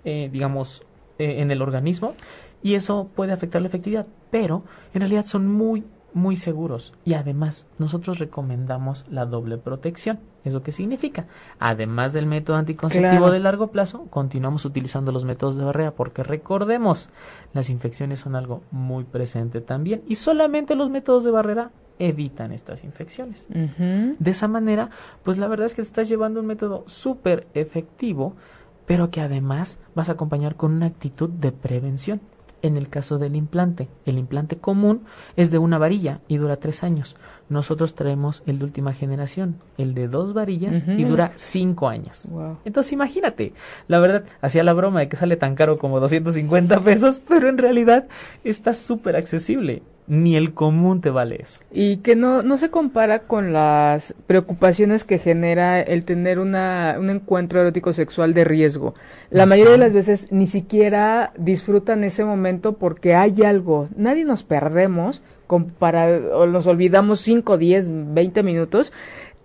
eh, digamos, eh, en el organismo, y eso puede afectar la efectividad, pero en realidad son muy, muy seguros. Y además, nosotros recomendamos la doble protección. ¿Eso qué significa? Además del método anticonceptivo de largo plazo, continuamos utilizando los métodos de barrera porque recordemos, las infecciones son algo muy presente también y solamente los métodos de barrera evitan estas infecciones. De esa manera, pues la verdad es que te estás llevando un método súper efectivo, pero que además vas a acompañar con una actitud de prevención. En el caso del implante, el implante común es de una varilla y dura tres años. Nosotros traemos el de última generación, el de dos varillas y dura cinco años. Entonces imagínate, la verdad, hacía la broma de que sale tan caro como 250 pesos, pero en realidad está súper accesible ni el común te vale eso. Y que no, no se compara con las preocupaciones que genera el tener una, un encuentro erótico sexual de riesgo. La mayoría de las veces ni siquiera disfrutan ese momento porque hay algo. Nadie nos perdemos para, o nos olvidamos 5, 10, 20 minutos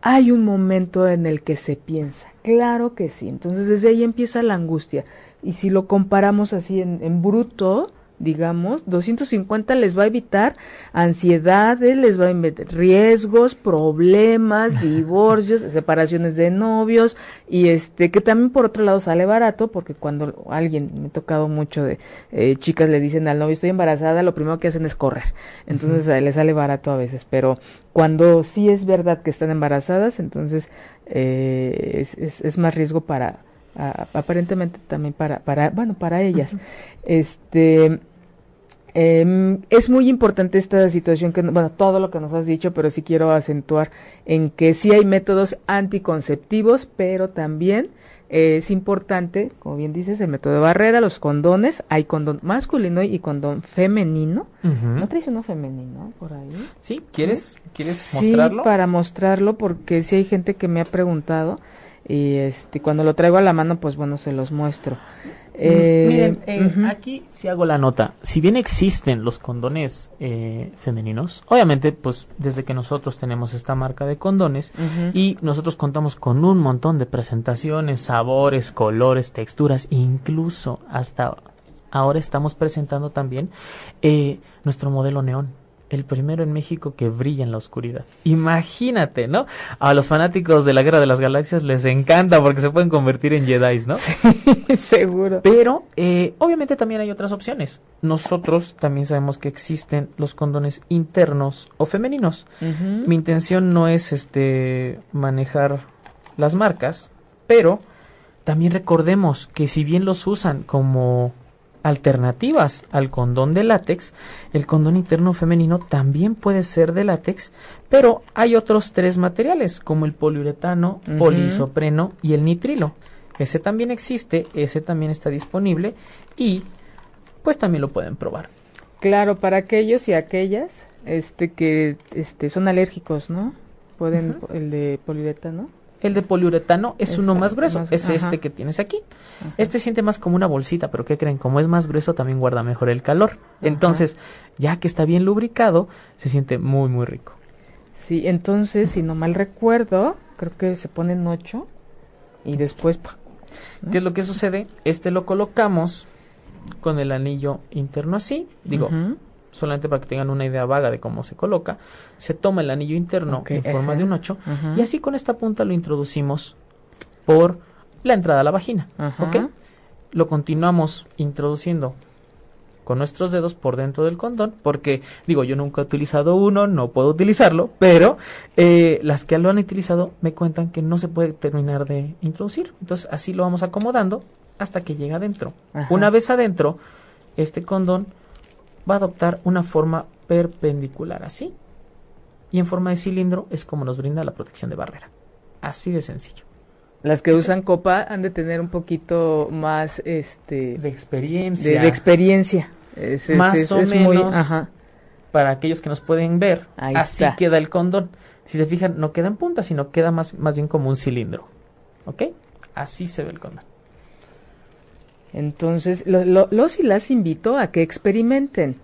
hay un momento en el que se piensa. Claro que sí. Entonces desde ahí empieza la angustia. Y si lo comparamos así en, en bruto, digamos, 250 les va a evitar ansiedades, les va a evitar riesgos, problemas, <laughs> divorcios, separaciones de novios y este que también por otro lado sale barato porque cuando alguien me ha tocado mucho de eh, chicas le dicen al novio estoy embarazada, lo primero que hacen es correr. Entonces uh le sale barato a veces, pero cuando sí es verdad que están embarazadas, entonces eh, es, es, es más riesgo para aparentemente también para, para, bueno, para ellas. Este, eh, es muy importante esta situación que, bueno, todo lo que nos has dicho, pero sí quiero acentuar en que sí hay métodos anticonceptivos, pero también es importante, como bien dices, el método de barrera, los condones, hay condón masculino y condón femenino. ¿No traes uno femenino por ahí? Sí, ¿quieres, ¿quieres sí, para mostrarlo, porque sí hay gente que me ha preguntado y este cuando lo traigo a la mano pues bueno se los muestro. Eh, miren eh, aquí si hago la nota. Si bien existen los condones eh, femeninos obviamente pues desde que nosotros tenemos esta marca de condones y nosotros contamos con un montón de presentaciones sabores colores texturas incluso hasta ahora estamos presentando también nuestro modelo neón el primero en México que brilla en la oscuridad. Imagínate, ¿no? A los fanáticos de la Guerra de las Galaxias les encanta porque se pueden convertir en Jedi, ¿no? Sí, <laughs> seguro. Pero, eh, obviamente también hay otras opciones. Nosotros también sabemos que existen los condones internos o femeninos. Mi intención no es, este, manejar las marcas, pero también recordemos que si bien los usan como alternativas al condón de látex, el condón interno femenino también puede ser de látex, pero hay otros tres materiales como el poliuretano, polisopreno y el nitrilo. Ese también existe, ese también está disponible y pues también lo pueden probar. Claro, para aquellos y aquellas este que este son alérgicos, ¿no? Pueden el de poliuretano. El de poliuretano es uno más grueso, es este que tienes aquí. Este siente más como una bolsita, pero ¿qué creen? Como es más grueso también guarda mejor el calor. Entonces, ya que está bien lubricado, se siente muy, muy rico. Sí, entonces, si no mal recuerdo, creo que se ponen ocho y después... ¿Qué es lo que sucede? Este lo colocamos con el anillo interno así, digo, solamente para que tengan una idea vaga de cómo se coloca, se toma el anillo interno en forma de un 8 y así con esta punta lo introducimos por la entrada a la vagina. Lo continuamos introduciendo con nuestros dedos por dentro del condón, porque digo, yo nunca he utilizado uno, no puedo utilizarlo, pero eh, las que lo han utilizado me cuentan que no se puede terminar de introducir. Entonces así lo vamos acomodando hasta que llega adentro. Una vez adentro, este condón va a adoptar una forma perpendicular así. Y en forma de cilindro es como nos brinda la protección de barrera. Así de sencillo. Las que usan copa han de tener un poquito más este de experiencia. De, experiencia. más o menos. Para aquellos que nos pueden ver, así queda el condón. Si se fijan, no queda en punta, sino queda más, más bien como un cilindro. ¿Ok? Así se ve el condón. Entonces, los y las invito a que experimenten.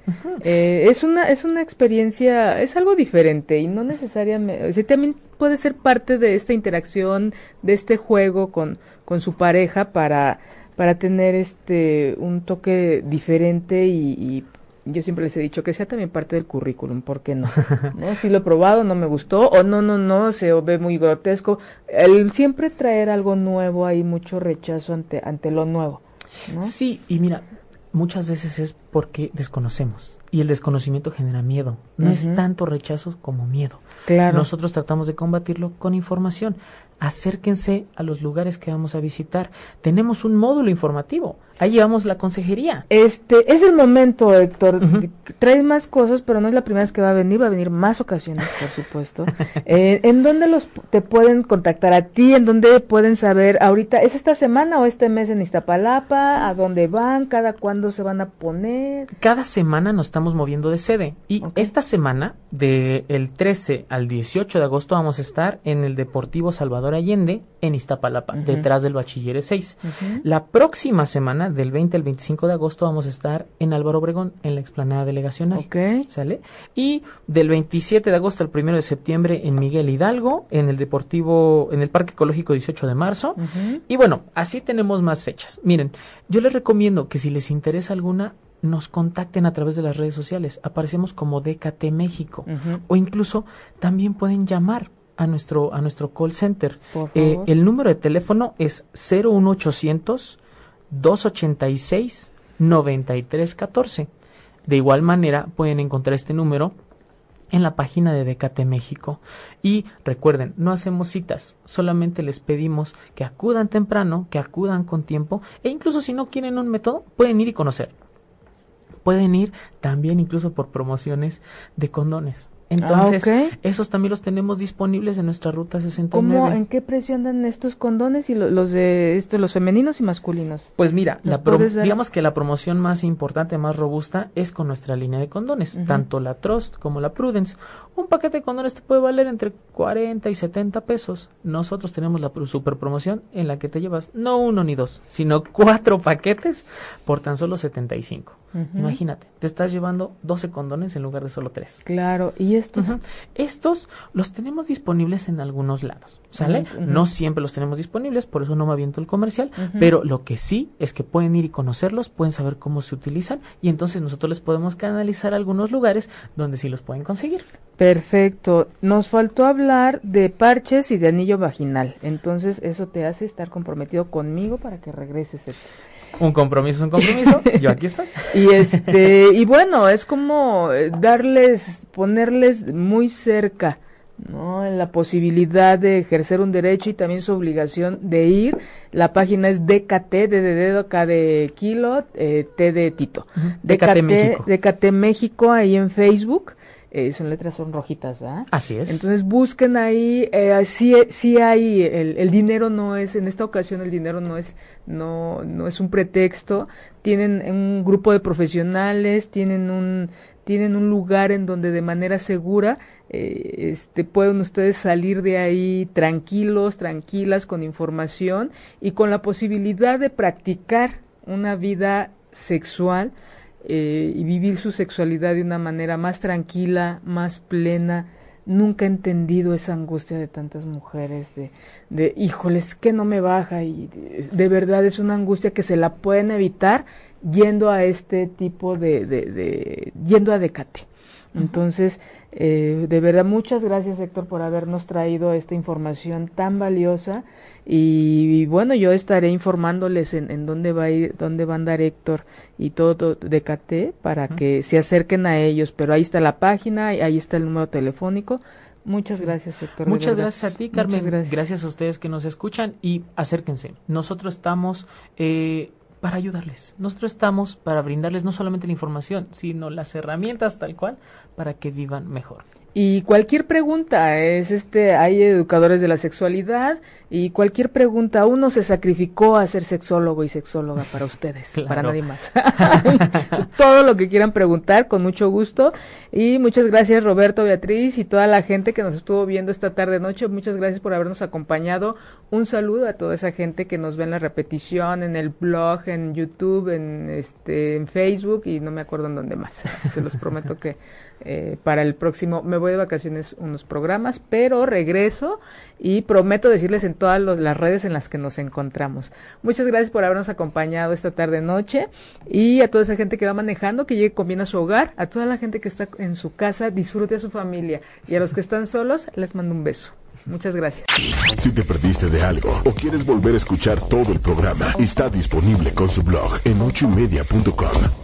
Eh, es una es una experiencia, es algo diferente y no necesariamente, o sea, también puede ser parte de esta interacción, de este juego con, con su pareja para para tener este un toque diferente y, yo siempre les he dicho que sea también parte del currículum, ¿por qué no? <laughs> ¿No? Si lo he probado, no me gustó, o no, no, no, se ve muy grotesco. El siempre traer algo nuevo, hay mucho rechazo ante, ante lo nuevo. Sí, y mira, muchas veces es porque desconocemos y el desconocimiento genera miedo. No es tanto rechazo como miedo. Claro. Nosotros tratamos de combatirlo con información acérquense a los lugares que vamos a visitar. Tenemos un módulo informativo. Ahí llevamos la consejería. Este es el momento, Héctor. Traes más cosas, pero no es la primera vez que va a venir. Va a venir más ocasiones, por supuesto. <laughs> Eh, ¿En dónde los te pueden contactar a ti? ¿En dónde pueden saber ahorita? ¿Es esta semana o este mes en Iztapalapa? ¿A dónde van? ¿Cada cuándo se van a poner? Cada semana nos estamos moviendo de sede. Y esta semana, del el 13 al 18 de agosto, vamos a estar en el Deportivo Salvador Allende en Iztapalapa, detrás del Bachiller 6. La próxima semana, del 20 al 25 de agosto, vamos a estar en Álvaro Obregón, en la explanada delegacional. Ok. ¿Sale? Y del 27 de agosto al 1 de septiembre en Miguel Hidalgo, en el Deportivo, en el Parque Ecológico 18 de marzo. Y bueno, así tenemos más fechas. Miren, yo les recomiendo que si les interesa alguna, nos contacten a través de las redes sociales. Aparecemos como DKT México. O incluso también pueden llamar a nuestro, a nuestro call center. Eh, el número de teléfono es 01800 286 9314. De igual manera pueden encontrar este número en la página de Decate México. Y recuerden, no hacemos citas, solamente les pedimos que acudan temprano, que acudan con tiempo e incluso si no quieren un método, pueden ir y conocer. Pueden ir también incluso por promociones de condones. Entonces, ah, esos también los tenemos disponibles en nuestra ruta 69. ¿Cómo, ¿En qué precio andan estos condones y los de estos, los femeninos y masculinos? Pues mira, digamos que la promoción más importante, más robusta, es con nuestra línea de condones, tanto la Trust como la Prudence. Un paquete de condones te puede valer entre 40 y 70 pesos. Nosotros tenemos la super promoción en la que te llevas no uno ni dos, sino cuatro paquetes por tan solo 75. Imagínate, te estás llevando 12 condones en lugar de solo tres. Claro, y estos estos los tenemos disponibles en algunos lados, ¿sale? No siempre los tenemos disponibles, por eso no me aviento el comercial, pero lo que sí es que pueden ir y conocerlos, pueden saber cómo se utilizan y entonces nosotros les podemos canalizar a algunos lugares donde sí los pueden conseguir. Perfecto. Nos faltó hablar de parches y de anillo vaginal. Entonces, eso te hace estar comprometido conmigo para que regreses. Un compromiso es un compromiso. <laughs> Yo aquí estoy. y este, y bueno, es como eh, darles, ponerles muy cerca, ¿no? La posibilidad de ejercer un derecho y también su obligación de ir. La página es DKT, de dedo, K de kilo, eh, T de Tito. DKT, México. DKT México ahí en Facebook eh, son letras son rojitas, ¿verdad? Así es. Entonces busquen ahí, eh, sí, sí hay, el, el, dinero no es, en esta ocasión el dinero no es, no, no es un pretexto, tienen un grupo de profesionales, tienen un, tienen un lugar en donde de manera segura eh, este, pueden ustedes salir de ahí tranquilos, tranquilas, con información y con la posibilidad de practicar una vida sexual eh, y vivir su sexualidad de una manera más tranquila, más plena. Nunca he entendido esa angustia de tantas mujeres de, de híjoles, que no me baja y de, verdad es una angustia que se la pueden evitar yendo a este tipo de, de, de yendo a Decate. Entonces, eh, de verdad, muchas gracias Héctor por habernos traído esta información tan valiosa y, bueno, yo estaré informándoles en, en, dónde va a ir, dónde va a andar Héctor y todo, de KT para que se acerquen a ellos. Pero ahí está la página, y ahí está el número telefónico. Muchas gracias, Héctor. Muchas gracias a ti, Carmen. Gracias. gracias. a ustedes que nos escuchan y acérquense. Nosotros estamos eh, para ayudarles. Nosotros estamos para brindarles no solamente la información, sino las herramientas tal cual para que vivan mejor. Y cualquier pregunta, es este, hay educadores de la sexualidad y cualquier pregunta, uno se sacrificó a ser sexólogo y sexóloga para ustedes, para nadie más. <laughs> Todo lo que quieran preguntar, con mucho gusto. Y muchas gracias Roberto, Beatriz y toda la gente que nos estuvo viendo esta tarde noche. Muchas gracias por habernos acompañado. Un saludo a toda esa gente que nos ve en la repetición, en el blog, en YouTube, en este, en Facebook y no me acuerdo en dónde más. Se los prometo que eh, para el próximo, me voy de vacaciones unos programas, pero regreso y prometo decirles en todas las redes en las que nos encontramos. Muchas gracias por habernos acompañado esta tarde noche y a toda esa gente que va manejando, que llegue con bien a su hogar, a toda la gente que está en su casa, disfrute a su familia y a los que están solos, les mando un beso. Muchas gracias. Si te perdiste de algo o quieres volver a escuchar todo el programa, está disponible con su blog en ochoymedia.com